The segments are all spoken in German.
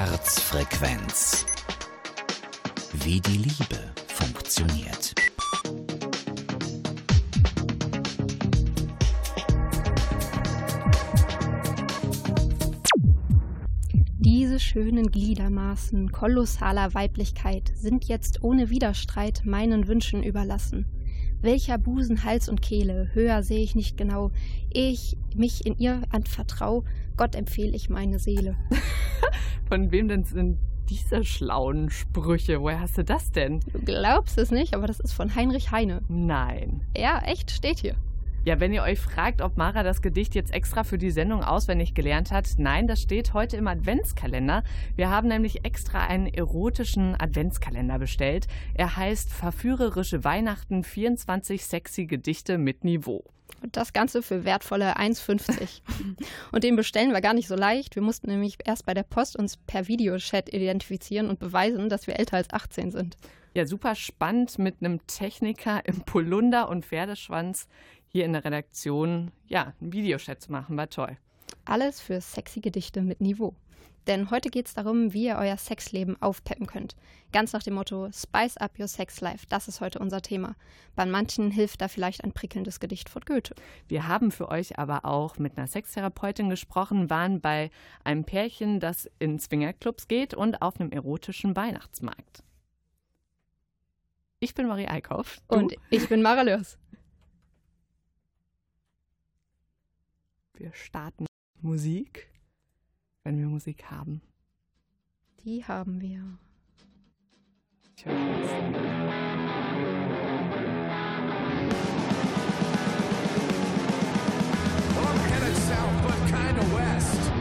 Herzfrequenz. Wie die Liebe funktioniert. Diese schönen Gliedermaßen kolossaler Weiblichkeit sind jetzt ohne Widerstreit meinen Wünschen überlassen. Welcher Busen, Hals und Kehle, höher sehe ich nicht genau, ehe ich mich in ihr anvertrau, Gott empfehle ich meine Seele. Von wem denn sind diese schlauen Sprüche? Woher hast du das denn? Du glaubst es nicht, aber das ist von Heinrich Heine. Nein. Ja, echt, steht hier. Ja, wenn ihr euch fragt, ob Mara das Gedicht jetzt extra für die Sendung auswendig gelernt hat, nein, das steht heute im Adventskalender. Wir haben nämlich extra einen erotischen Adventskalender bestellt. Er heißt Verführerische Weihnachten 24 sexy Gedichte mit Niveau. Und das Ganze für wertvolle 1,50. und den bestellen wir gar nicht so leicht. Wir mussten nämlich erst bei der Post uns per Videochat identifizieren und beweisen, dass wir älter als 18 sind. Ja, super spannend mit einem Techniker im Polunder und Pferdeschwanz hier in der Redaktion, ja, einen Videochat zu machen. War toll. Alles für sexy Gedichte mit Niveau. Denn heute geht es darum, wie ihr euer Sexleben aufpeppen könnt. Ganz nach dem Motto Spice up your sex life. Das ist heute unser Thema. Bei manchen hilft da vielleicht ein prickelndes Gedicht von Goethe. Wir haben für euch aber auch mit einer Sextherapeutin gesprochen, waren bei einem Pärchen, das in Swingerclubs geht und auf einem erotischen Weihnachtsmarkt. Ich bin Marie Eickhoff. Du? Und ich bin Mara Lörs. Wir starten Musik wenn wir Musik haben. Die haben wir. Well, I'm headed south, but kinda west.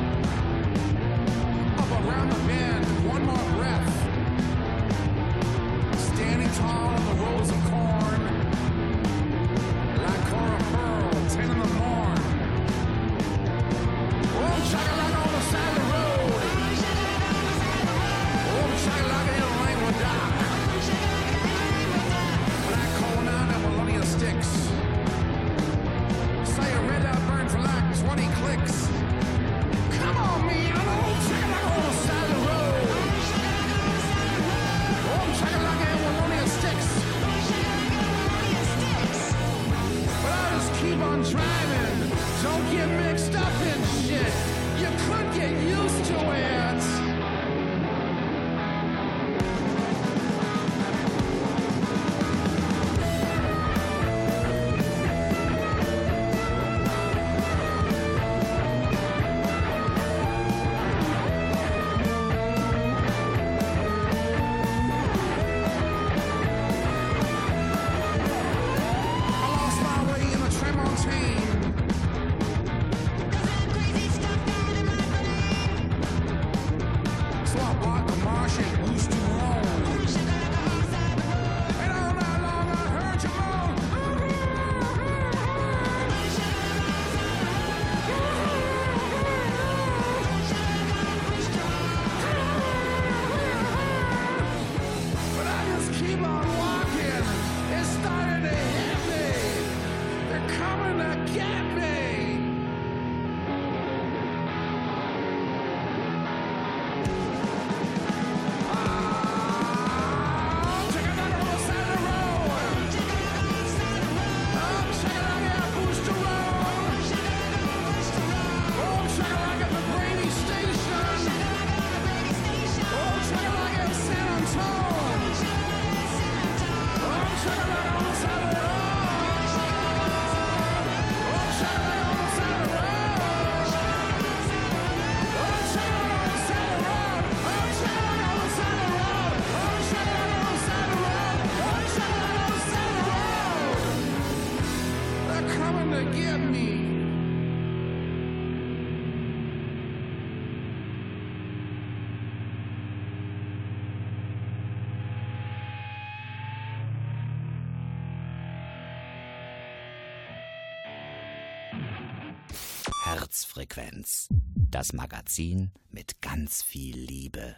Herzfrequenz. Das Magazin mit ganz viel Liebe.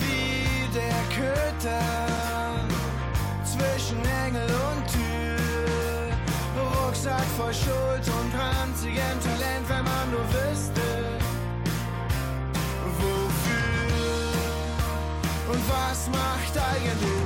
wie der Köter zwischen Engel und Tür. Rucksack voll Schuld und ranzigem Talent, macht eigentlich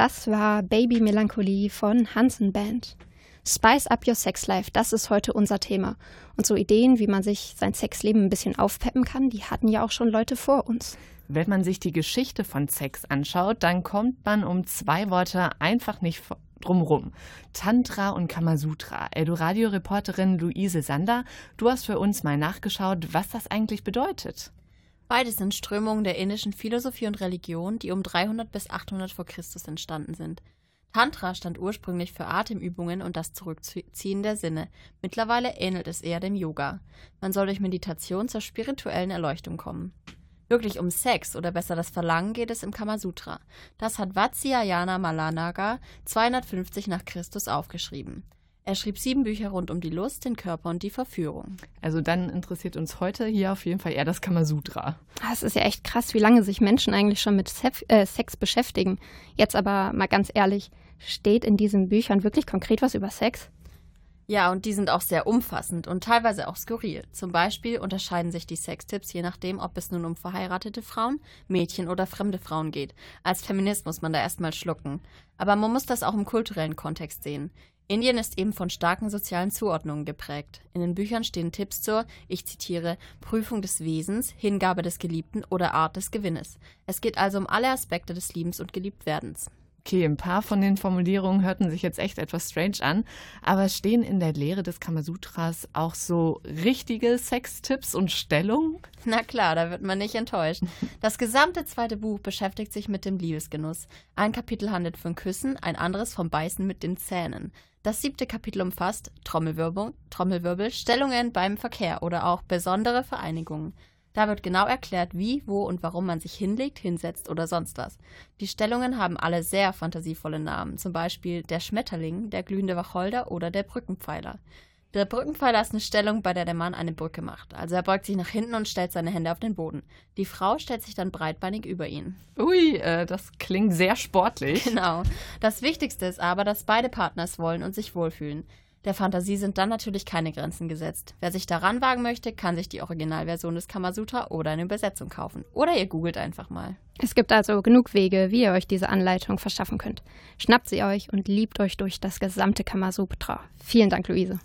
Das war Baby Melancholie von Hansen Band. Spice up your sex life, das ist heute unser Thema. Und so Ideen, wie man sich sein Sexleben ein bisschen aufpeppen kann, die hatten ja auch schon Leute vor uns. Wenn man sich die Geschichte von Sex anschaut, dann kommt man um zwei Worte einfach nicht drumrum. Tantra und Kamasutra. Eldoradio-Reporterin Luise Sander, du hast für uns mal nachgeschaut, was das eigentlich bedeutet. Beide sind Strömungen der indischen Philosophie und Religion, die um 300 bis 800 vor Christus entstanden sind. Tantra stand ursprünglich für Atemübungen und das Zurückziehen der Sinne. Mittlerweile ähnelt es eher dem Yoga. Man soll durch Meditation zur spirituellen Erleuchtung kommen. Wirklich um Sex oder besser das Verlangen geht es im Kamasutra. Das hat Vatsyayana Malanaga 250 nach Christus aufgeschrieben. Er schrieb sieben Bücher rund um die Lust, den Körper und die Verführung. Also dann interessiert uns heute hier auf jeden Fall eher das Kamasutra. Ah, Es ist ja echt krass, wie lange sich Menschen eigentlich schon mit Sef äh, Sex beschäftigen. Jetzt aber mal ganz ehrlich, steht in diesen Büchern wirklich konkret was über Sex? Ja, und die sind auch sehr umfassend und teilweise auch skurril. Zum Beispiel unterscheiden sich die Sextipps je nachdem, ob es nun um verheiratete Frauen, Mädchen oder fremde Frauen geht. Als Feminist muss man da erstmal schlucken. Aber man muss das auch im kulturellen Kontext sehen. Indien ist eben von starken sozialen Zuordnungen geprägt. In den Büchern stehen Tipps zur, ich zitiere, Prüfung des Wesens, Hingabe des Geliebten oder Art des Gewinnes. Es geht also um alle Aspekte des Liebens und Geliebtwerdens. Okay, ein paar von den Formulierungen hörten sich jetzt echt etwas strange an, aber stehen in der Lehre des Kamasutras auch so richtige Sextipps und Stellungen? Na klar, da wird man nicht enttäuscht. Das gesamte zweite Buch beschäftigt sich mit dem Liebesgenuss. Ein Kapitel handelt von Küssen, ein anderes vom Beißen mit den Zähnen. Das siebte Kapitel umfasst Trommelwirbel, Trommelwirbel, Stellungen beim Verkehr oder auch besondere Vereinigungen. Da wird genau erklärt, wie, wo und warum man sich hinlegt, hinsetzt oder sonst was. Die Stellungen haben alle sehr fantasievolle Namen, zum Beispiel der Schmetterling, der glühende Wacholder oder der Brückenpfeiler. Der Brückenpfeiler ist eine Stellung, bei der der Mann eine Brücke macht. Also er beugt sich nach hinten und stellt seine Hände auf den Boden. Die Frau stellt sich dann breitbeinig über ihn. Ui, äh, das klingt sehr sportlich. Genau. Das Wichtigste ist aber, dass beide Partner es wollen und sich wohlfühlen. Der Fantasie sind dann natürlich keine Grenzen gesetzt. Wer sich daran wagen möchte, kann sich die Originalversion des Kamasutra oder eine Übersetzung kaufen. Oder ihr googelt einfach mal. Es gibt also genug Wege, wie ihr euch diese Anleitung verschaffen könnt. Schnappt sie euch und liebt euch durch das gesamte Kamasutra. Vielen Dank, Luise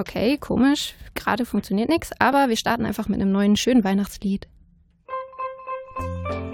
okay, komisch, gerade funktioniert nichts, aber wir starten einfach mit einem neuen schönen Weihnachtslied. Musik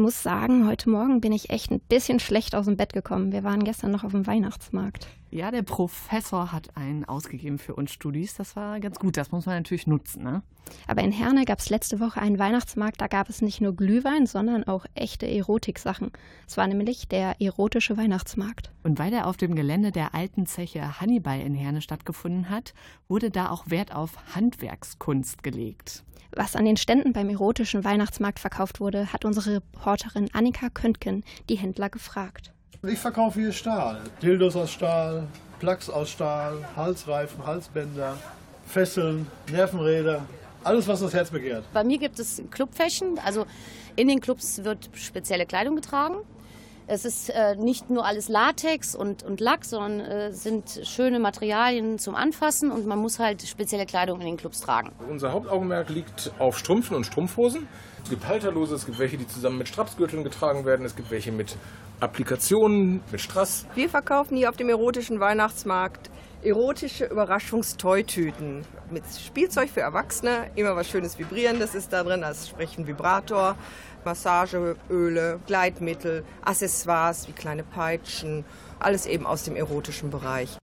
muss sagen, heute Morgen bin ich echt ein bisschen schlecht aus dem Bett gekommen. Wir waren gestern noch auf dem Weihnachtsmarkt. Ja, der Professor hat ausgegeben für uns Studis. Das war ganz gut. Das muss man natürlich nutzen. Ne? Aber in Herne gab es letzte Woche einen Weihnachtsmarkt. Da gab es nicht nur Glühwein, sondern auch echte Erotiksachen. Es war nämlich der erotische Weihnachtsmarkt. Und weil er auf dem Gelände der alten Zeche Hannibal in Herne stattgefunden hat, wurde da auch Wert auf Handwerkskunst gelegt. Was an den Ständen beim erotischen Weihnachtsmarkt verkauft wurde, hat unsere Reporterin Annika Köntgen die Händler gefragt. Ich verkaufe hier Stahl. Dildos aus Stahl, Plugs aus Stahl, Halsreifen, Halsbänder, Fesseln, Nervenräder. Alles, was das Herz begehrt. Bei mir gibt es Club-Fashion, also in den Clubs wird spezielle Kleidung getragen. Es ist äh, nicht nur alles Latex und, und Lack, sondern äh, sind schöne Materialien zum Anfassen und man muss halt spezielle Kleidung in den Clubs tragen. Unser Hauptaugenmerk liegt auf Strümpfen und Strumpfhosen. Es gibt halterlose, es gibt welche, die zusammen mit Strapsgürteln getragen werden, es gibt welche mit Applikationen, mit Strass. Wir verkaufen hier auf dem erotischen Weihnachtsmarkt erotische Überraschungstoytüten mit Spielzeug für Erwachsene. Immer was Schönes Vibrierendes ist da drin, als sprich ein Vibrator, Massageöle, Gleitmittel, Accessoires wie kleine Peitschen, alles eben aus dem erotischen Bereich.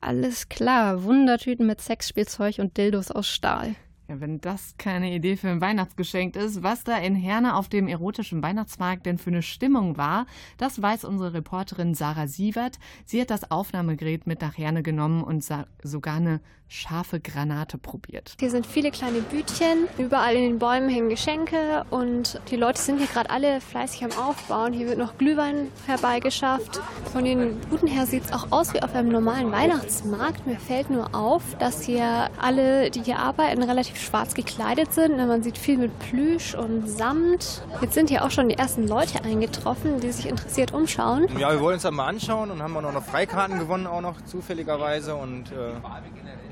Alles klar, Wundertüten mit Sexspielzeug und Dildos aus Stahl. Ja, wenn das keine Idee für ein Weihnachtsgeschenk ist, was da in Herne auf dem erotischen Weihnachtsmarkt denn für eine Stimmung war, das weiß unsere Reporterin Sarah Sievert. Sie hat das Aufnahmegerät mit nach Herne genommen und sogar eine scharfe Granate probiert. Hier sind viele kleine Bütchen, überall in den Bäumen hängen Geschenke und die Leute sind hier gerade alle fleißig am Aufbauen. Hier wird noch Glühwein herbeigeschafft. Von den Buden her sieht es auch aus wie auf einem normalen Weihnachtsmarkt. Mir fällt nur auf, dass hier alle, die hier arbeiten, relativ schwarz gekleidet sind. Man sieht viel mit Plüsch und Samt. Jetzt sind hier auch schon die ersten Leute eingetroffen, die sich interessiert umschauen. Ja, wir wollen uns das mal anschauen und haben auch noch Freikarten gewonnen, auch noch zufälligerweise und äh,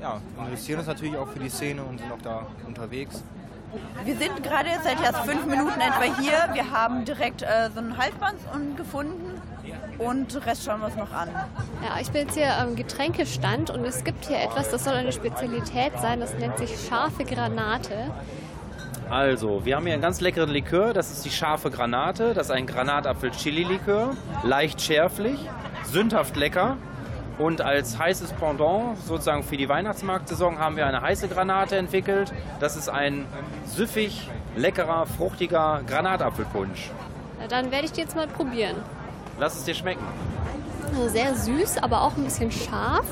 ja, interessieren uns natürlich auch für die Szene und sind auch da unterwegs. Wir sind gerade seit erst fünf Minuten etwa hier. Wir haben direkt äh, so ein Halsband gefunden und den Rest schauen wir uns noch an. Ja, ich bin jetzt hier am Getränkestand und es gibt hier etwas, das soll eine Spezialität sein, das nennt sich scharfe Granate. Also, wir haben hier einen ganz leckeren Likör, das ist die scharfe Granate. Das ist ein Granatapfel-Chili-Likör, leicht schärflich, sündhaft lecker. Und als heißes Pendant sozusagen für die Weihnachtsmarktsaison haben wir eine heiße Granate entwickelt. Das ist ein süffig, leckerer, fruchtiger Granatapfelpunsch. Na, dann werde ich die jetzt mal probieren. Lass es dir schmecken. Also sehr süß, aber auch ein bisschen scharf.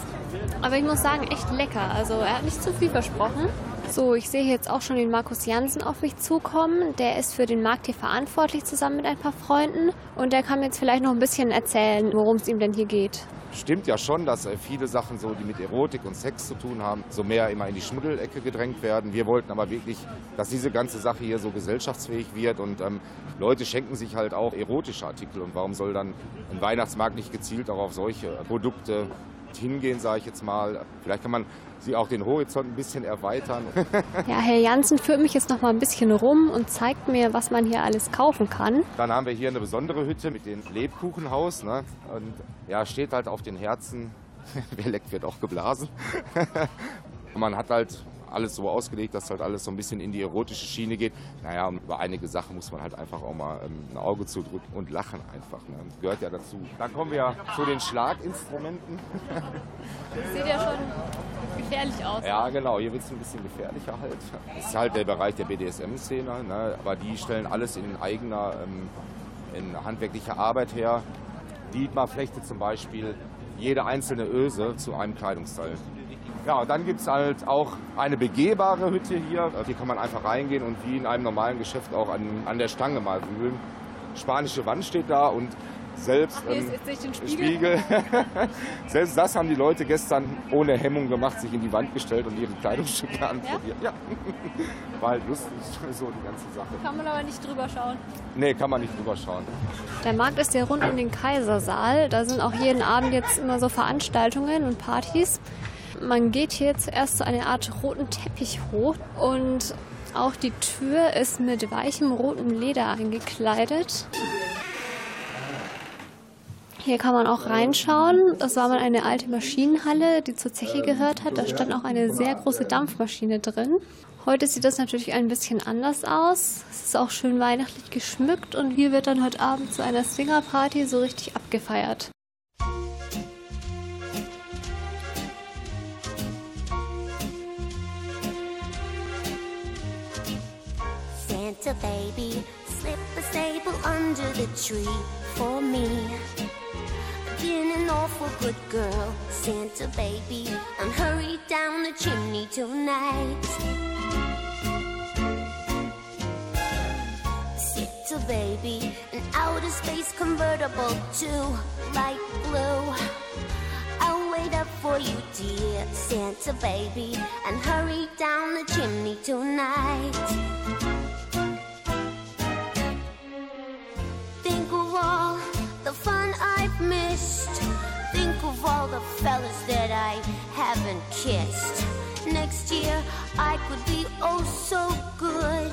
Aber ich muss sagen, echt lecker. Also er hat nicht zu viel versprochen. So, ich sehe jetzt auch schon den Markus Jansen auf mich zukommen. Der ist für den Markt hier verantwortlich zusammen mit ein paar Freunden. Und der kann mir jetzt vielleicht noch ein bisschen erzählen, worum es ihm denn hier geht. Stimmt ja schon, dass äh, viele Sachen, so, die mit Erotik und Sex zu tun haben, so mehr immer in die Schmuddelecke gedrängt werden. Wir wollten aber wirklich, dass diese ganze Sache hier so gesellschaftsfähig wird und ähm, Leute schenken sich halt auch erotische Artikel. Und warum soll dann ein Weihnachtsmarkt nicht gezielt auch auf solche Produkte hingehen, sage ich jetzt mal. Vielleicht kann man sie auch den Horizont ein bisschen erweitern. Ja, Herr Jansen führt mich jetzt noch mal ein bisschen rum und zeigt mir, was man hier alles kaufen kann. Dann haben wir hier eine besondere Hütte mit dem Lebkuchenhaus. Ne? Und ja, steht halt auf den Herzen, wer leckt, wird auch geblasen. Und man hat halt alles so ausgelegt, dass halt alles so ein bisschen in die erotische Schiene geht. Naja, und über einige Sachen muss man halt einfach auch mal ähm, ein Auge zudrücken und lachen einfach. Ne? Gehört ja dazu. Dann kommen wir ja zu den Schlaginstrumenten. Das sieht ja schon gefährlich aus. Ja, genau. Hier wird es ein bisschen gefährlicher halt. Das ist halt der Bereich der BDSM-Szene. Ne? Aber die stellen alles in eigener, ähm, in handwerklicher Arbeit her. Dietmar-Flechte zum Beispiel jede einzelne Öse zu einem Kleidungsteil. Ja, und dann gibt es halt auch eine begehbare Hütte hier. Hier kann man einfach reingehen und wie in einem normalen Geschäft auch an, an der Stange mal wühlen. Spanische Wand steht da und selbst Ach, ähm, ist jetzt nicht den Spiegel. selbst das haben die Leute gestern ohne Hemmung gemacht, sich in die Wand gestellt und ihre Kleidungsstücke anprobiert. Ja. War halt lustig, so die ganze Sache. Kann man aber nicht drüber schauen. Nee, kann man nicht drüber schauen. Der Markt ist ja rund um den Kaisersaal. Da sind auch jeden Abend jetzt immer so Veranstaltungen und Partys. Man geht hier zuerst so eine Art roten Teppich hoch und auch die Tür ist mit weichem rotem Leder eingekleidet. Hier kann man auch reinschauen. Das war mal eine alte Maschinenhalle, die zur Zeche gehört hat. Da stand auch eine sehr große Dampfmaschine drin. Heute sieht das natürlich ein bisschen anders aus. Es ist auch schön weihnachtlich geschmückt und hier wird dann heute Abend zu einer Swingerparty so richtig abgefeiert. Santa baby, slip a sable under the tree for me. Been an awful good girl, Santa baby, and hurry down the chimney tonight. Santa baby, an outer space convertible to light blue. I'll wait up for you, dear Santa baby, and hurry down the chimney tonight. All the fellas that I haven't kissed. Next year I could be oh so good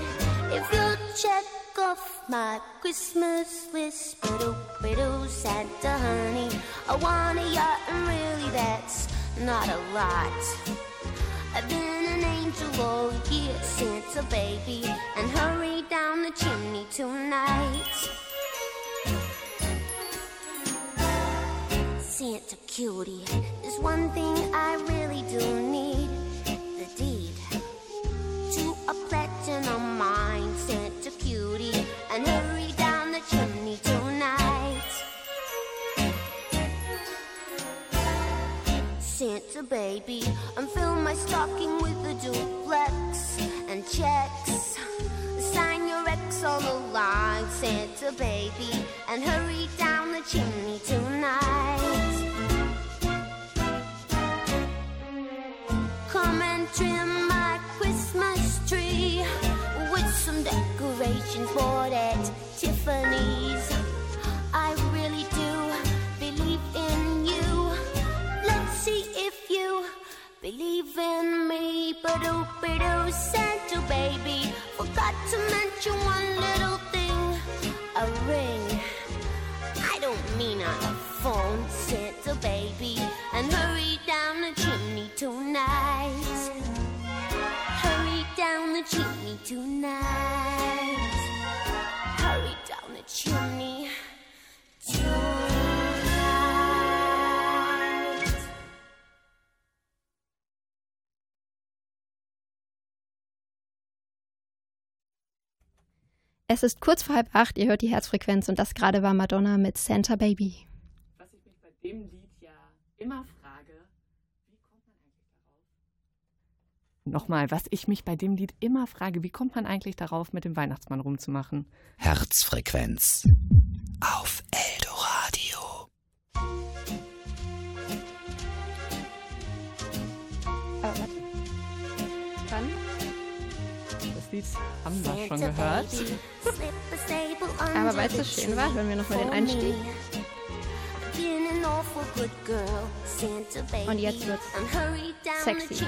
if you'll check off my Christmas list. Biddle, biddle, Santa honey. I want a yacht, and really that's not a lot. I've been an angel all year, Santa baby, and hurry down the chimney tonight. Santa cutie, there's one thing I really do need the deed to a platinum mine. Santa cutie, and hurry down the chimney tonight. Santa baby, and fill my stocking with a duplex and checks. On the line, Santa baby, and hurry down the chimney tonight. Come and trim my Christmas tree with some decorations bought at Tiffany's. Believe in me. But oh, Santa baby, forgot to mention one little thing a ring. I don't mean on a phone, Santa baby, and hurry down the chimney tonight. Hurry down the chimney tonight. Es ist kurz vor halb acht, ihr hört die Herzfrequenz und das gerade war Madonna mit Santa Baby. Was ich mich bei dem Lied ja immer frage, wie kommt man eigentlich darauf? Nochmal, was ich mich bei dem Lied immer frage, wie kommt man eigentlich darauf, mit dem Weihnachtsmann rumzumachen? Herzfrequenz auf Das Lied haben wir schon gehört. Aber weil es so schön war, hören wir nochmal den Einstieg. Und jetzt wird's sexy.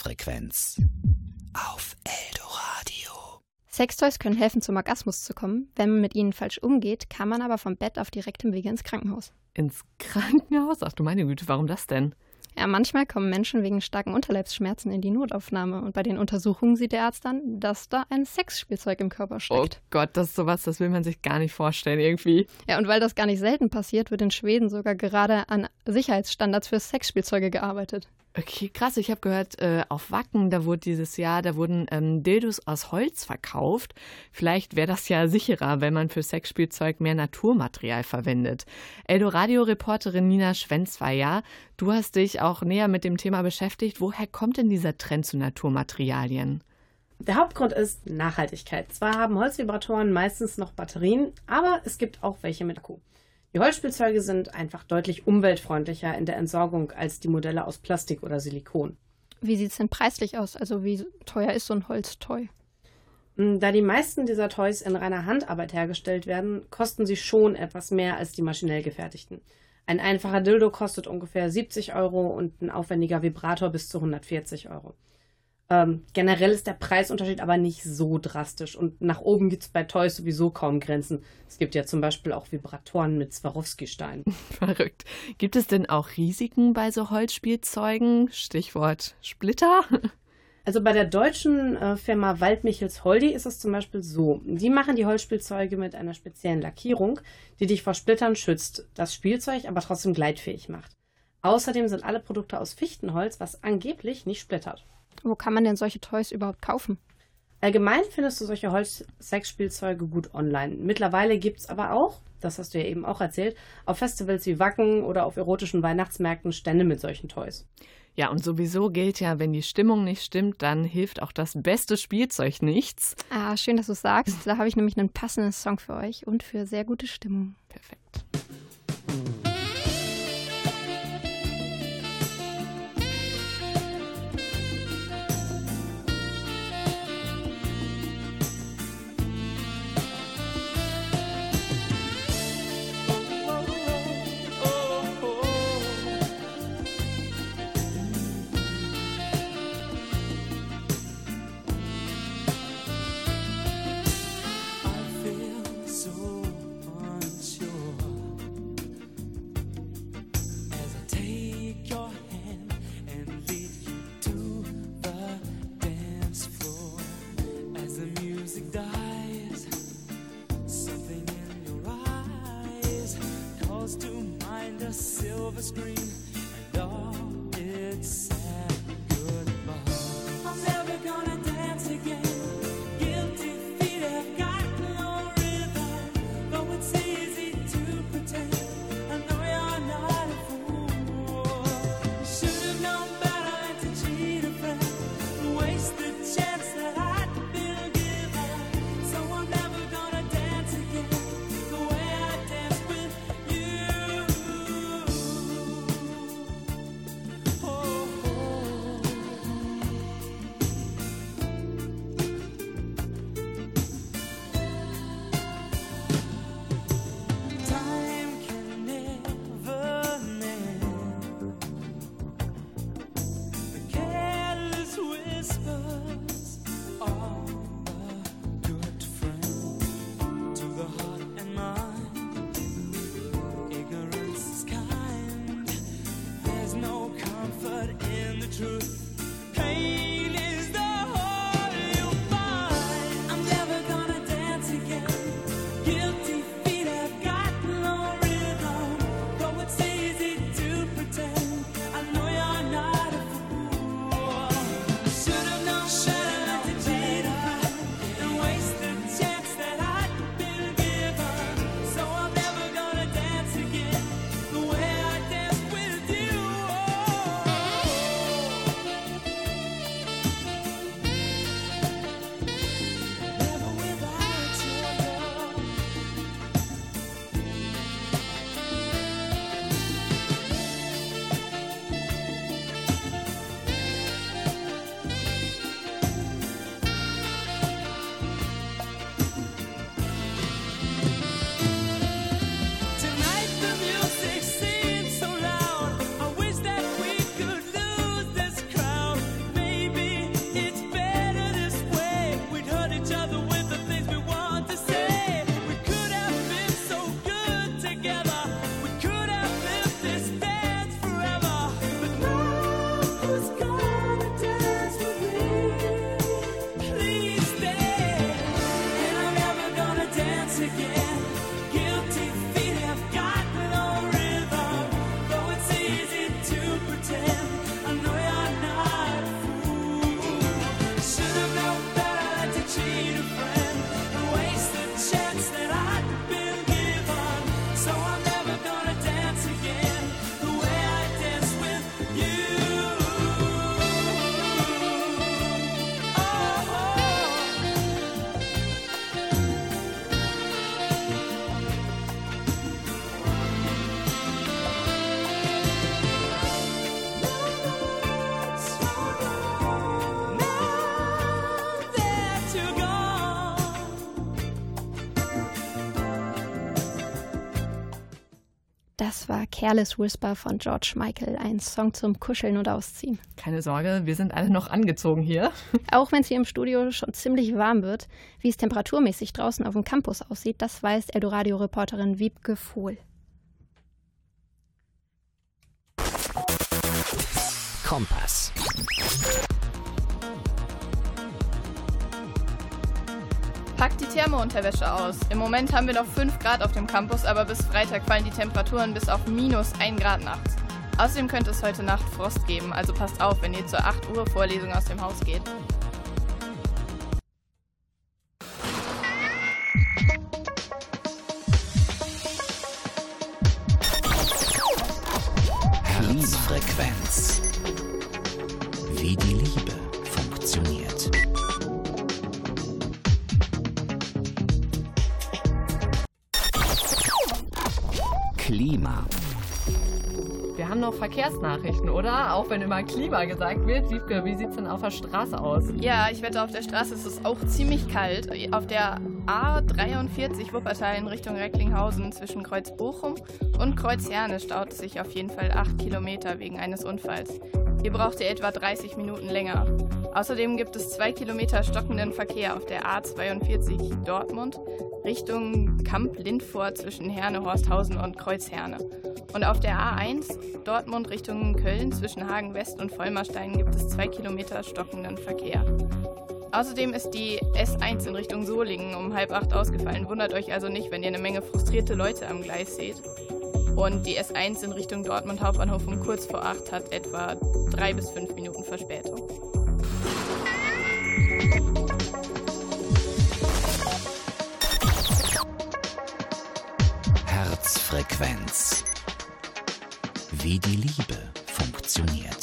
Herzfrequenz auf Eldoradio. Sextoys können helfen, zum Orgasmus zu kommen. Wenn man mit ihnen falsch umgeht, kann man aber vom Bett auf direktem Wege ins Krankenhaus. Ins Krankenhaus? Ach du meine Güte, warum das denn? Ja, manchmal kommen Menschen wegen starken Unterleibsschmerzen in die Notaufnahme und bei den Untersuchungen sieht der Arzt dann, dass da ein Sexspielzeug im Körper steckt. Oh Gott, das ist sowas, das will man sich gar nicht vorstellen irgendwie. Ja, und weil das gar nicht selten passiert, wird in Schweden sogar gerade an Sicherheitsstandards für Sexspielzeuge gearbeitet. Okay, krass. Ich habe gehört, äh, auf Wacken, da wurde dieses Jahr, da wurden ähm, Dildos aus Holz verkauft. Vielleicht wäre das ja sicherer, wenn man für Sexspielzeug mehr Naturmaterial verwendet. Eldoradio-Reporterin Nina Schwenzweier, du hast dich auch näher mit dem Thema beschäftigt. Woher kommt denn dieser Trend zu Naturmaterialien? Der Hauptgrund ist Nachhaltigkeit. Zwar haben Holzvibratoren meistens noch Batterien, aber es gibt auch welche mit Akku. Die Holzspielzeuge sind einfach deutlich umweltfreundlicher in der Entsorgung als die Modelle aus Plastik oder Silikon. Wie sieht es denn preislich aus? Also wie teuer ist so ein Holztoy? Mm, Da die meisten dieser Toys in reiner Handarbeit hergestellt werden, kosten sie schon etwas mehr als die maschinell gefertigten. Ein einfacher Dildo kostet ungefähr 70 Euro und ein aufwendiger Vibrator bis zu 140 Euro. Ähm, generell ist der Preisunterschied aber nicht so drastisch und nach oben gibt es bei Toys sowieso kaum Grenzen. Es gibt ja zum Beispiel auch Vibratoren mit Swarovski-Steinen. Verrückt. Gibt es denn auch Risiken bei so Holzspielzeugen? Stichwort Splitter? Also bei der deutschen äh, Firma Waldmichels Holdi ist es zum Beispiel so. Die machen die Holzspielzeuge mit einer speziellen Lackierung, die dich vor Splittern schützt, das Spielzeug aber trotzdem gleitfähig macht. Außerdem sind alle Produkte aus Fichtenholz, was angeblich nicht splittert. Wo kann man denn solche Toys überhaupt kaufen? Allgemein findest du solche Holz-Sexspielzeuge gut online. Mittlerweile gibt es aber auch, das hast du ja eben auch erzählt, auf Festivals wie Wacken oder auf erotischen Weihnachtsmärkten Stände mit solchen Toys. Ja, und sowieso gilt ja, wenn die Stimmung nicht stimmt, dann hilft auch das beste Spielzeug nichts. Ah, schön, dass du es sagst. Da habe ich nämlich einen passenden Song für euch und für sehr gute Stimmung. Perfekt. Careless Whisper von George Michael, ein Song zum Kuscheln und Ausziehen. Keine Sorge, wir sind alle noch angezogen hier. Auch wenn es hier im Studio schon ziemlich warm wird, wie es temperaturmäßig draußen auf dem Campus aussieht, das weiß Eldoradio-Reporterin Wiebke Vohl. Kompass. Packt die Thermounterwäsche aus. Im Moment haben wir noch 5 Grad auf dem Campus, aber bis Freitag fallen die Temperaturen bis auf minus 1 Grad nachts. Außerdem könnte es heute Nacht Frost geben, also passt auf, wenn ihr zur 8 Uhr Vorlesung aus dem Haus geht. Klima. Wir haben noch Verkehrsnachrichten, oder? Auch wenn immer Klima gesagt wird. Wiebke, wie sieht's denn auf der Straße aus? Ja, ich wette, auf der Straße ist es auch ziemlich kalt. Auf der A43 Wuppertal in Richtung Recklinghausen zwischen Kreuz Bochum und Kreuz Herne staut es sich auf jeden Fall 8 Kilometer wegen eines Unfalls. Hier braucht ihr etwa 30 Minuten länger. Außerdem gibt es 2 Kilometer stockenden Verkehr auf der A42 Dortmund Richtung Kamp-Lindfort zwischen Herne, Horsthausen und Kreuz Herne. Und auf der A1 Dortmund Richtung Köln zwischen Hagen West und Vollmerstein gibt es 2 Kilometer stockenden Verkehr. Außerdem ist die S1 in Richtung Solingen um halb acht ausgefallen. Wundert euch also nicht, wenn ihr eine Menge frustrierte Leute am Gleis seht. Und die S1 in Richtung Dortmund Hauptbahnhof um kurz vor acht hat etwa drei bis fünf Minuten Verspätung. Herzfrequenz. Wie die Liebe funktioniert.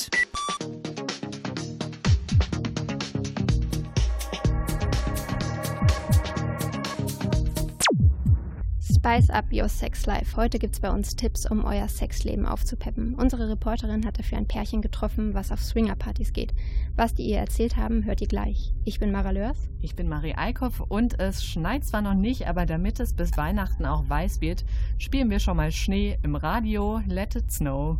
Spice Up Your Sex Life. Heute gibt's bei uns Tipps, um euer Sexleben aufzupeppen. Unsere Reporterin hat dafür ein Pärchen getroffen, was auf Swingerpartys geht. Was die ihr erzählt haben, hört ihr gleich. Ich bin Mara Lörs. Ich bin Marie Eickhoff und es schneit zwar noch nicht, aber damit es bis Weihnachten auch weiß wird, spielen wir schon mal Schnee im Radio Let It Snow.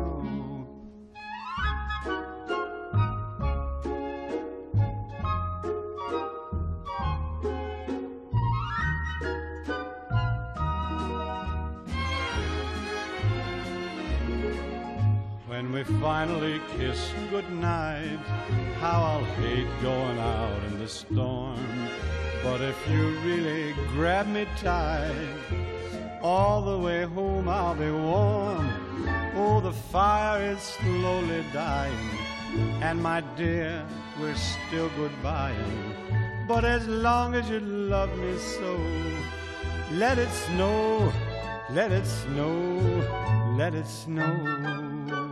When we finally kiss goodnight, how I'll hate going out in the storm. But if you really grab me tight, all the way home I'll be warm. Oh, the fire is slowly dying, and my dear, we're still goodbying. But as long as you love me so, let it snow, let it snow, let it snow.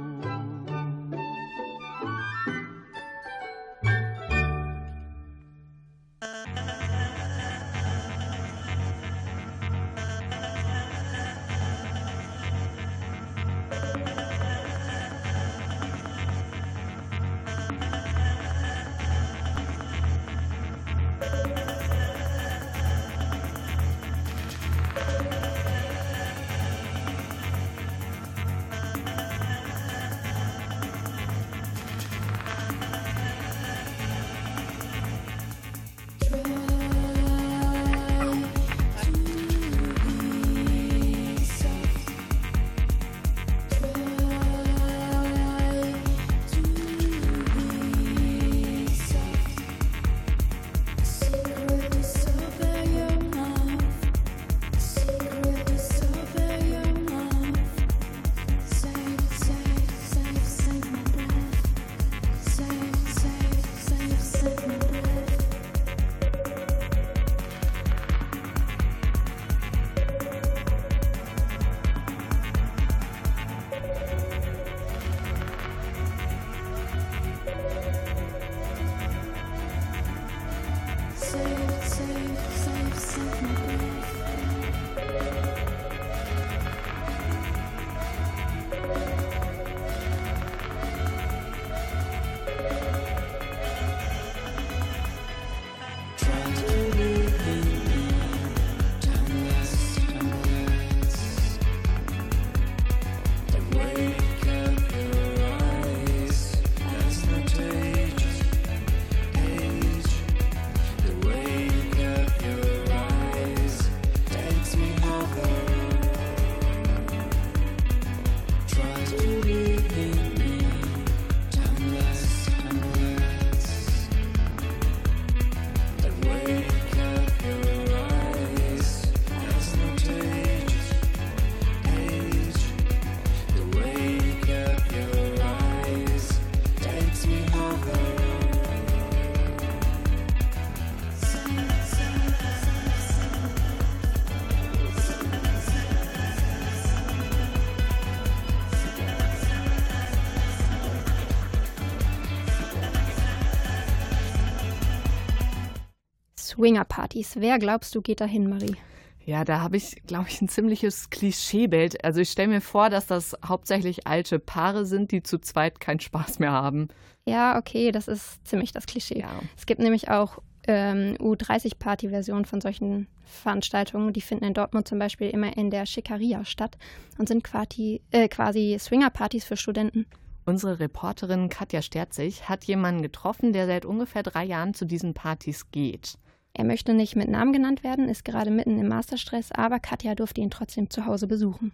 Swingerpartys. Wer glaubst du geht dahin, Marie? Ja, da habe ich, glaube ich, ein ziemliches Klischeebild. Also ich stelle mir vor, dass das hauptsächlich alte Paare sind, die zu zweit keinen Spaß mehr haben. Ja, okay, das ist ziemlich das Klischee. Es gibt nämlich auch ähm, U30-Party-Versionen von solchen Veranstaltungen. Die finden in Dortmund zum Beispiel immer in der Schickeria statt und sind quasi, äh, quasi Swinger-Partys für Studenten. Unsere Reporterin Katja Sterzig hat jemanden getroffen, der seit ungefähr drei Jahren zu diesen Partys geht. Er möchte nicht mit Namen genannt werden, ist gerade mitten im Masterstress, aber Katja durfte ihn trotzdem zu Hause besuchen.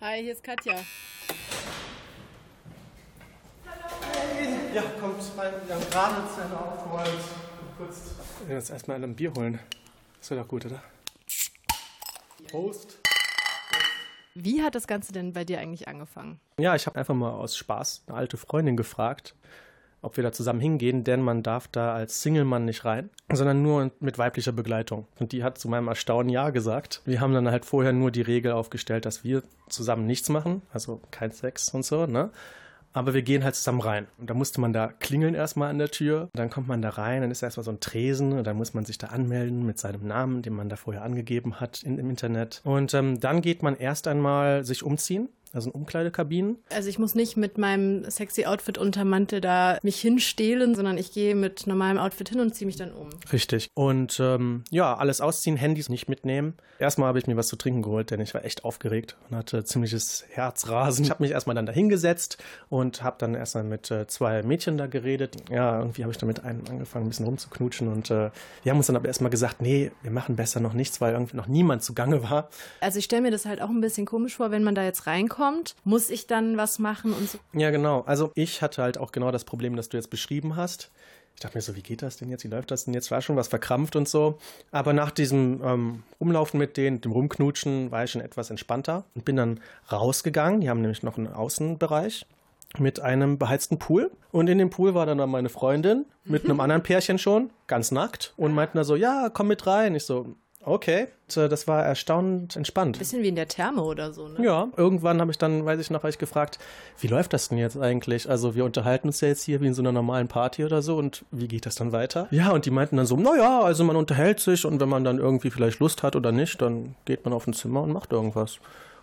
Hi, hier ist Katja. Ja, kommt rein. Wir haben gerade Zähne aufgeräumt. Kurz. Jetzt erstmal ein Bier holen. Das wäre doch gut, oder? Prost. Wie hat das Ganze denn bei dir eigentlich angefangen? Ja, ich habe einfach mal aus Spaß eine alte Freundin gefragt, ob wir da zusammen hingehen, denn man darf da als Single-Mann nicht rein, sondern nur mit weiblicher Begleitung. Und die hat zu meinem Erstaunen Ja gesagt. Wir haben dann halt vorher nur die Regel aufgestellt, dass wir zusammen nichts machen, also kein Sex und so, ne? Aber wir gehen halt zusammen rein. Und da musste man da klingeln erstmal an der Tür. Dann kommt man da rein, dann ist erstmal so ein Tresen und dann muss man sich da anmelden mit seinem Namen, den man da vorher angegeben hat in, im Internet. Und ähm, dann geht man erst einmal sich umziehen. Also in Umkleidekabinen. Also ich muss nicht mit meinem sexy Outfit unter Mantel da mich hinstehlen, sondern ich gehe mit normalem Outfit hin und ziehe mich dann um. Richtig. Und ähm, ja, alles ausziehen, Handys nicht mitnehmen. Erstmal habe ich mir was zu trinken geholt, denn ich war echt aufgeregt und hatte ziemliches Herzrasen. Ich habe mich erstmal dann da hingesetzt und habe dann erstmal mit äh, zwei Mädchen da geredet. Ja, irgendwie habe ich dann mit einem angefangen, ein bisschen rumzuknutschen und äh, wir haben uns dann aber erstmal gesagt, nee, wir machen besser noch nichts, weil irgendwie noch niemand zugange war. Also ich stelle mir das halt auch ein bisschen komisch vor, wenn man da jetzt reinkommt, muss ich dann was machen und so. Ja, genau. Also ich hatte halt auch genau das Problem, das du jetzt beschrieben hast. Ich dachte mir so, wie geht das denn jetzt? Wie läuft das denn jetzt? War schon was verkrampft und so. Aber nach diesem ähm, Umlaufen mit denen, dem Rumknutschen, war ich schon etwas entspannter und bin dann rausgegangen. Die haben nämlich noch einen Außenbereich mit einem beheizten Pool. Und in dem Pool war dann meine Freundin mit einem anderen Pärchen schon, ganz nackt, und meinten da so, ja, komm mit rein. Ich so, okay. Das war erstaunend entspannt. Bisschen wie in der Therme oder so, ne? Ja, irgendwann habe ich dann, weiß ich noch, euch gefragt, wie läuft das denn jetzt eigentlich? Also wir unterhalten uns ja jetzt hier wie in so einer normalen Party oder so und wie geht das dann weiter? Ja, und die meinten dann so, naja, also man unterhält sich und wenn man dann irgendwie vielleicht Lust hat oder nicht, dann geht man auf ein Zimmer und macht irgendwas.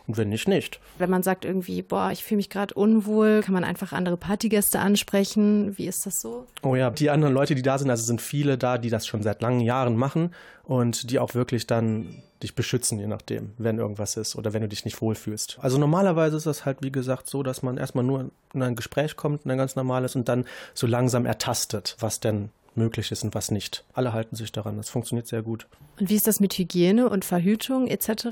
Und wenn nicht, nicht. Wenn man sagt irgendwie, boah, ich fühle mich gerade unwohl, kann man einfach andere Partygäste ansprechen. Wie ist das so? Oh ja, die anderen Leute, die da sind, also sind viele da, die das schon seit langen Jahren machen und die auch wirklich dann dich beschützen, je nachdem, wenn irgendwas ist oder wenn du dich nicht wohlfühlst. Also normalerweise ist das halt, wie gesagt, so, dass man erstmal nur in ein Gespräch kommt, in ein ganz normales und dann so langsam ertastet, was denn möglich ist und was nicht. Alle halten sich daran, das funktioniert sehr gut. Und wie ist das mit Hygiene und Verhütung etc.?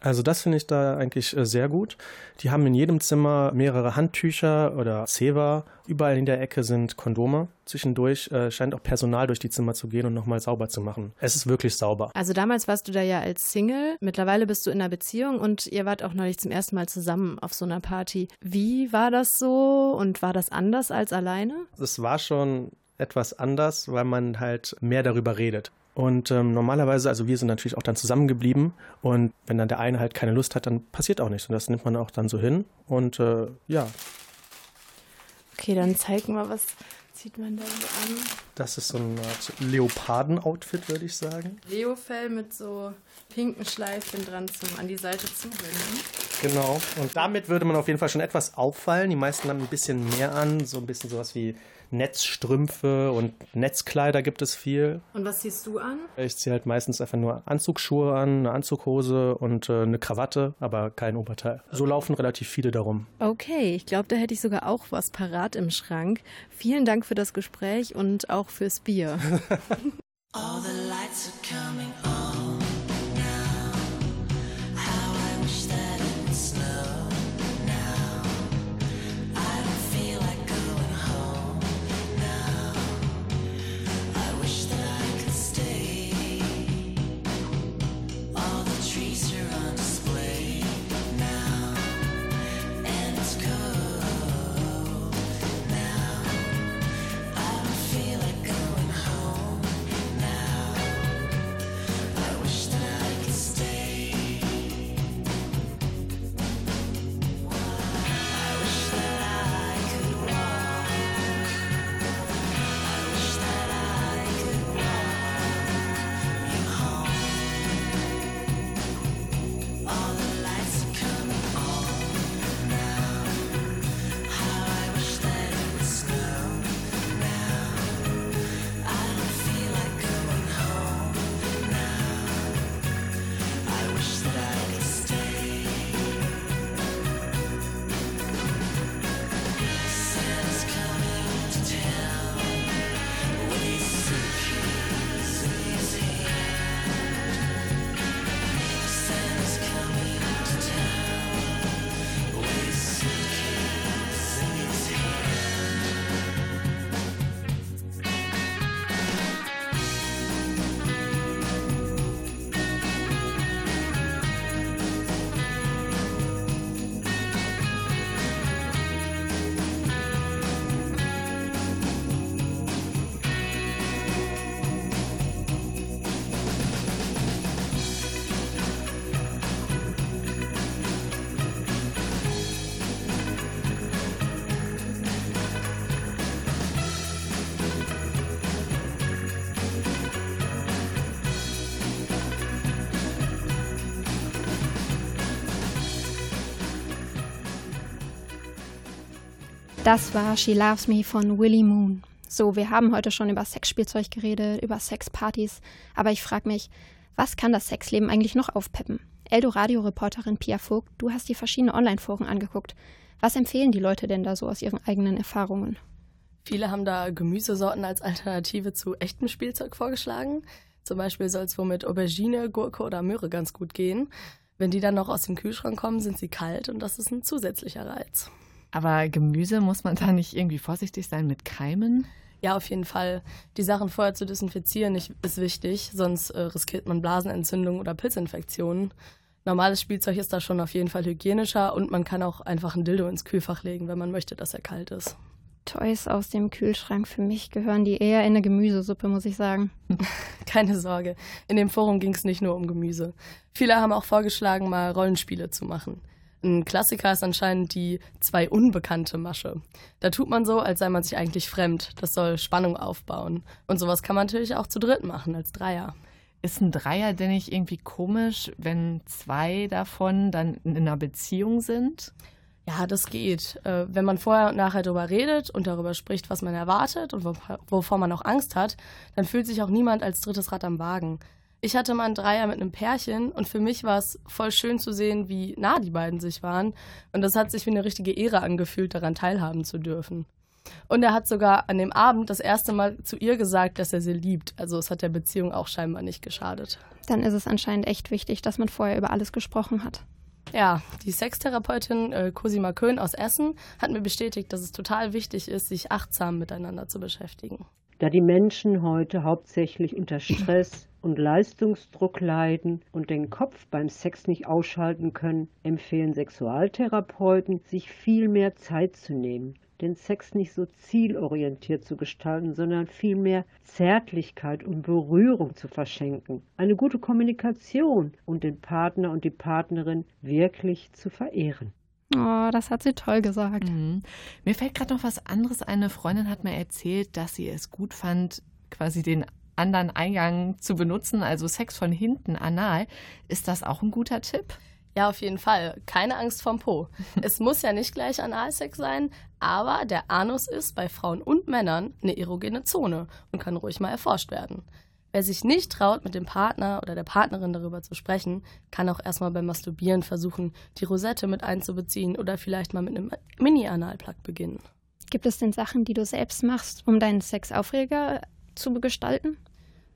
Also das finde ich da eigentlich äh, sehr gut. Die haben in jedem Zimmer mehrere Handtücher oder Zewa. Überall in der Ecke sind Kondome. Zwischendurch äh, scheint auch Personal durch die Zimmer zu gehen und nochmal sauber zu machen. Es ist wirklich sauber. Also damals warst du da ja als Single, mittlerweile bist du in einer Beziehung und ihr wart auch neulich zum ersten Mal zusammen auf so einer Party. Wie war das so und war das anders als alleine? Es war schon etwas anders, weil man halt mehr darüber redet. Und ähm, normalerweise, also wir sind natürlich auch dann zusammengeblieben und wenn dann der eine halt keine Lust hat, dann passiert auch nichts. Und das nimmt man auch dann so hin. Und äh, ja, Okay, dann zeig mal, was zieht man da so an? Das ist so eine Art Leoparden-Outfit, würde ich sagen. Leofell mit so pinken Schleifchen dran zum an die Seite zubinden. Genau. Und damit würde man auf jeden Fall schon etwas auffallen. Die meisten haben ein bisschen mehr an, so ein bisschen sowas wie Netzstrümpfe und Netzkleider gibt es viel. Und was ziehst du an? Ich ziehe halt meistens einfach nur Anzugsschuhe an, eine Anzughose und äh, eine Krawatte, aber kein Oberteil. So laufen relativ viele darum. Okay, ich glaube, da hätte ich sogar auch was parat im Schrank. Vielen Dank für das Gespräch und auch fürs Bier. All the lights are coming on Das war She Loves Me von Willie Moon. So, wir haben heute schon über Sexspielzeug geredet, über Sexpartys, aber ich frage mich, was kann das Sexleben eigentlich noch aufpeppen? Eldoradio-Reporterin Pia Vogt, du hast die verschiedenen Online-Foren angeguckt. Was empfehlen die Leute denn da so aus ihren eigenen Erfahrungen? Viele haben da Gemüsesorten als Alternative zu echtem Spielzeug vorgeschlagen. Zum Beispiel soll es wohl mit Aubergine, Gurke oder Möhre ganz gut gehen. Wenn die dann noch aus dem Kühlschrank kommen, sind sie kalt und das ist ein zusätzlicher Reiz. Aber Gemüse muss man da nicht irgendwie vorsichtig sein mit Keimen? Ja, auf jeden Fall. Die Sachen vorher zu desinfizieren ist wichtig, sonst äh, riskiert man Blasenentzündungen oder Pilzinfektionen. Normales Spielzeug ist da schon auf jeden Fall hygienischer und man kann auch einfach ein Dildo ins Kühlfach legen, wenn man möchte, dass er kalt ist. Toys aus dem Kühlschrank, für mich gehören die eher in eine Gemüsesuppe, muss ich sagen. Keine Sorge, in dem Forum ging es nicht nur um Gemüse. Viele haben auch vorgeschlagen, mal Rollenspiele zu machen. Ein Klassiker ist anscheinend die zwei unbekannte Masche. Da tut man so, als sei man sich eigentlich fremd. Das soll Spannung aufbauen. Und sowas kann man natürlich auch zu dritt machen, als Dreier. Ist ein Dreier denn nicht irgendwie komisch, wenn zwei davon dann in einer Beziehung sind? Ja, das geht. Äh, wenn man vorher und nachher darüber redet und darüber spricht, was man erwartet und wovor man auch Angst hat, dann fühlt sich auch niemand als drittes Rad am Wagen. Ich hatte mal einen Dreier mit einem Pärchen und für mich war es voll schön zu sehen, wie nah die beiden sich waren. Und das hat sich wie eine richtige Ehre angefühlt, daran teilhaben zu dürfen. Und er hat sogar an dem Abend das erste Mal zu ihr gesagt, dass er sie liebt. Also es hat der Beziehung auch scheinbar nicht geschadet. Dann ist es anscheinend echt wichtig, dass man vorher über alles gesprochen hat. Ja, die Sextherapeutin äh, Cosima Köhn aus Essen hat mir bestätigt, dass es total wichtig ist, sich achtsam miteinander zu beschäftigen. Da die Menschen heute hauptsächlich unter Stress und Leistungsdruck leiden und den Kopf beim Sex nicht ausschalten können, empfehlen Sexualtherapeuten, sich viel mehr Zeit zu nehmen, den Sex nicht so zielorientiert zu gestalten, sondern vielmehr Zärtlichkeit und Berührung zu verschenken, eine gute Kommunikation und den Partner und die Partnerin wirklich zu verehren. Oh, das hat sie toll gesagt. Mhm. Mir fällt gerade noch was anderes. Eine Freundin hat mir erzählt, dass sie es gut fand, quasi den anderen Eingang zu benutzen, also Sex von hinten anal. Ist das auch ein guter Tipp? Ja, auf jeden Fall. Keine Angst vom Po. es muss ja nicht gleich Analsex sein, aber der Anus ist bei Frauen und Männern eine erogene Zone und kann ruhig mal erforscht werden. Wer sich nicht traut, mit dem Partner oder der Partnerin darüber zu sprechen, kann auch erstmal beim Masturbieren versuchen, die Rosette mit einzubeziehen oder vielleicht mal mit einem Mini-Analplug beginnen. Gibt es denn Sachen, die du selbst machst, um deinen Sex aufreger zu gestalten?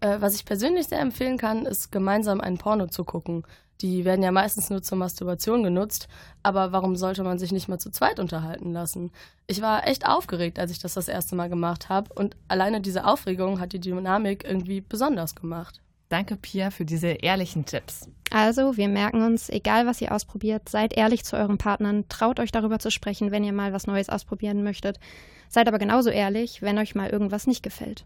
Äh, was ich persönlich sehr empfehlen kann, ist gemeinsam ein Porno zu gucken. Die werden ja meistens nur zur Masturbation genutzt, aber warum sollte man sich nicht mal zu zweit unterhalten lassen? Ich war echt aufgeregt, als ich das das erste Mal gemacht habe und alleine diese Aufregung hat die Dynamik irgendwie besonders gemacht. Danke, Pia, für diese ehrlichen Tipps. Also, wir merken uns, egal was ihr ausprobiert, seid ehrlich zu euren Partnern, traut euch darüber zu sprechen, wenn ihr mal was Neues ausprobieren möchtet. Seid aber genauso ehrlich, wenn euch mal irgendwas nicht gefällt.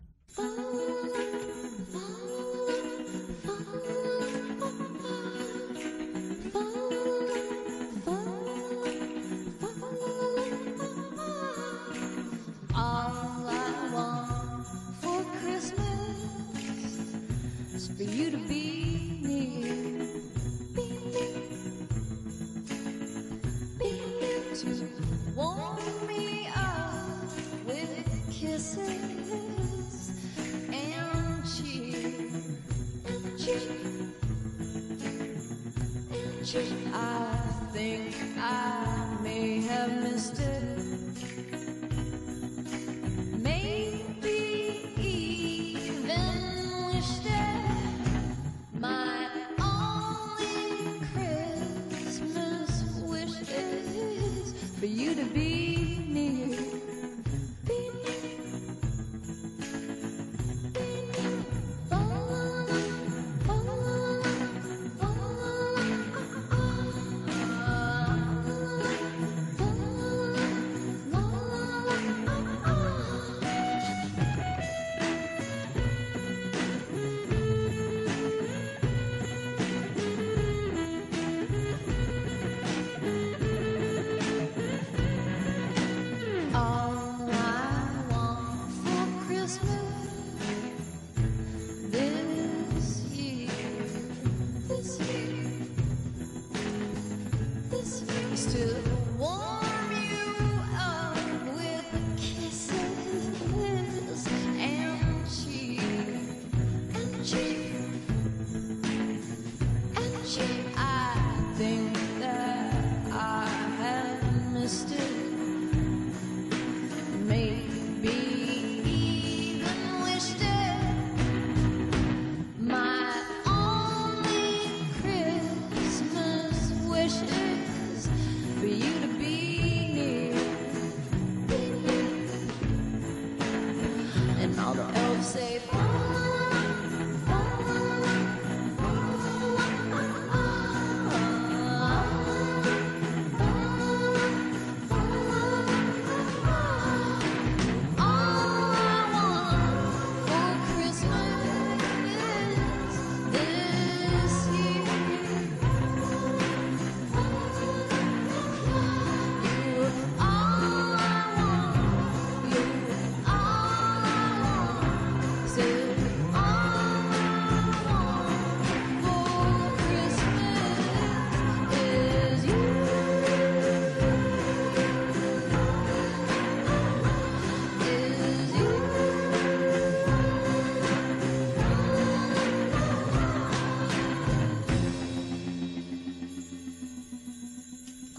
For you to be near. Be. Be to warm me up with kisses and cheer. And cheer. And cheer. I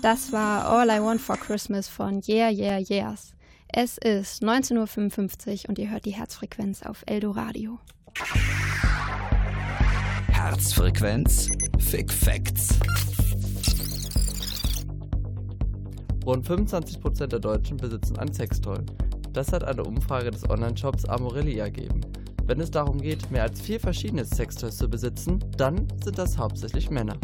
Das war All I Want for Christmas von Yeah Yeah Yeahs. Es ist 19.55 Uhr und ihr hört die Herzfrequenz auf Eldoradio. Herzfrequenz Fick Facts. Rund 25% der Deutschen besitzen ein Sextoy. Das hat eine Umfrage des Online-Shops Amorelli ergeben. Wenn es darum geht, mehr als vier verschiedene Sextoys zu besitzen, dann sind das hauptsächlich Männer.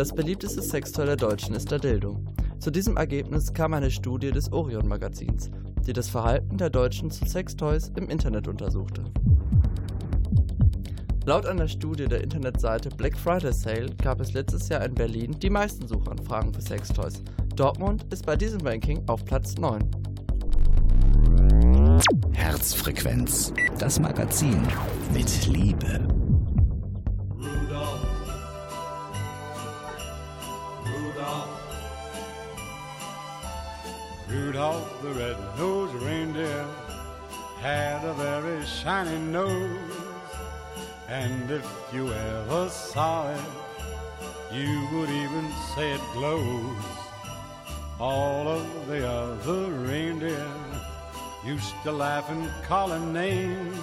Das beliebteste Sextoy der Deutschen ist der Dildo. Zu diesem Ergebnis kam eine Studie des Orion-Magazins, die das Verhalten der Deutschen zu Sextoys im Internet untersuchte. Laut einer Studie der Internetseite Black Friday Sale gab es letztes Jahr in Berlin die meisten Suchanfragen für Sextoys. Dortmund ist bei diesem Ranking auf Platz 9. Herzfrequenz, das Magazin mit Liebe. The red-nosed reindeer had a very shiny nose, and if you ever saw it, you would even say it glows. All of the other reindeer used to laugh and call him names.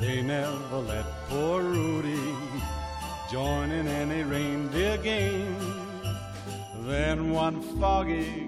They never let poor Rudy join in any reindeer games. Then one foggy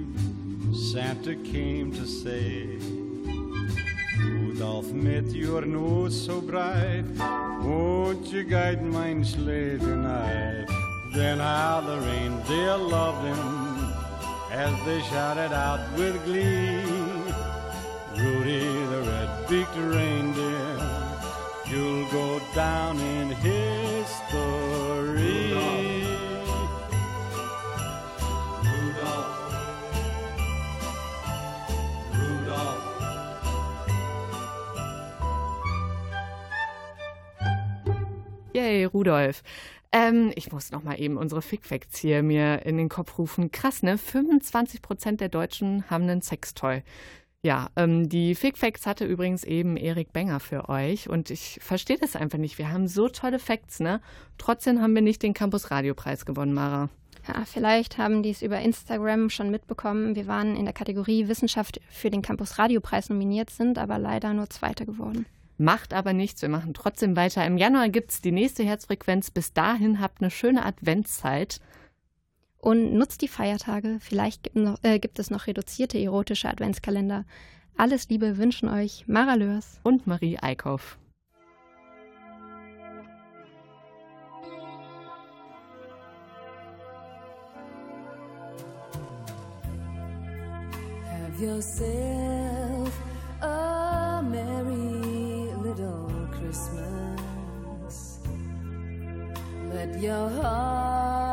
Santa came to say, Rudolph, mit your nose so bright, won't you guide mine sleigh tonight? Then how the reindeer loved him as they shouted out with glee. Rudy the red-beaked reindeer, you'll go down in history. Yay, Rudolf. Ähm, ich muss noch mal eben unsere Fick-Facts hier mir in den Kopf rufen. Krass, ne? 25 Prozent der Deutschen haben einen Sextoy. Ja, ähm, die Fick-Facts hatte übrigens eben Erik Benger für euch und ich verstehe das einfach nicht. Wir haben so tolle Facts, ne? Trotzdem haben wir nicht den Campus Radiopreis gewonnen, Mara. Ja, vielleicht haben die es über Instagram schon mitbekommen. Wir waren in der Kategorie Wissenschaft für den Campus Radiopreis nominiert, sind aber leider nur Zweiter geworden. Macht aber nichts, wir machen trotzdem weiter. Im Januar gibt es die nächste Herzfrequenz. Bis dahin habt eine schöne Adventszeit. Und nutzt die Feiertage. Vielleicht gibt, noch, äh, gibt es noch reduzierte erotische Adventskalender. Alles Liebe wünschen euch Mara Lörs und Marie Eickhoff. Have yourself but your heart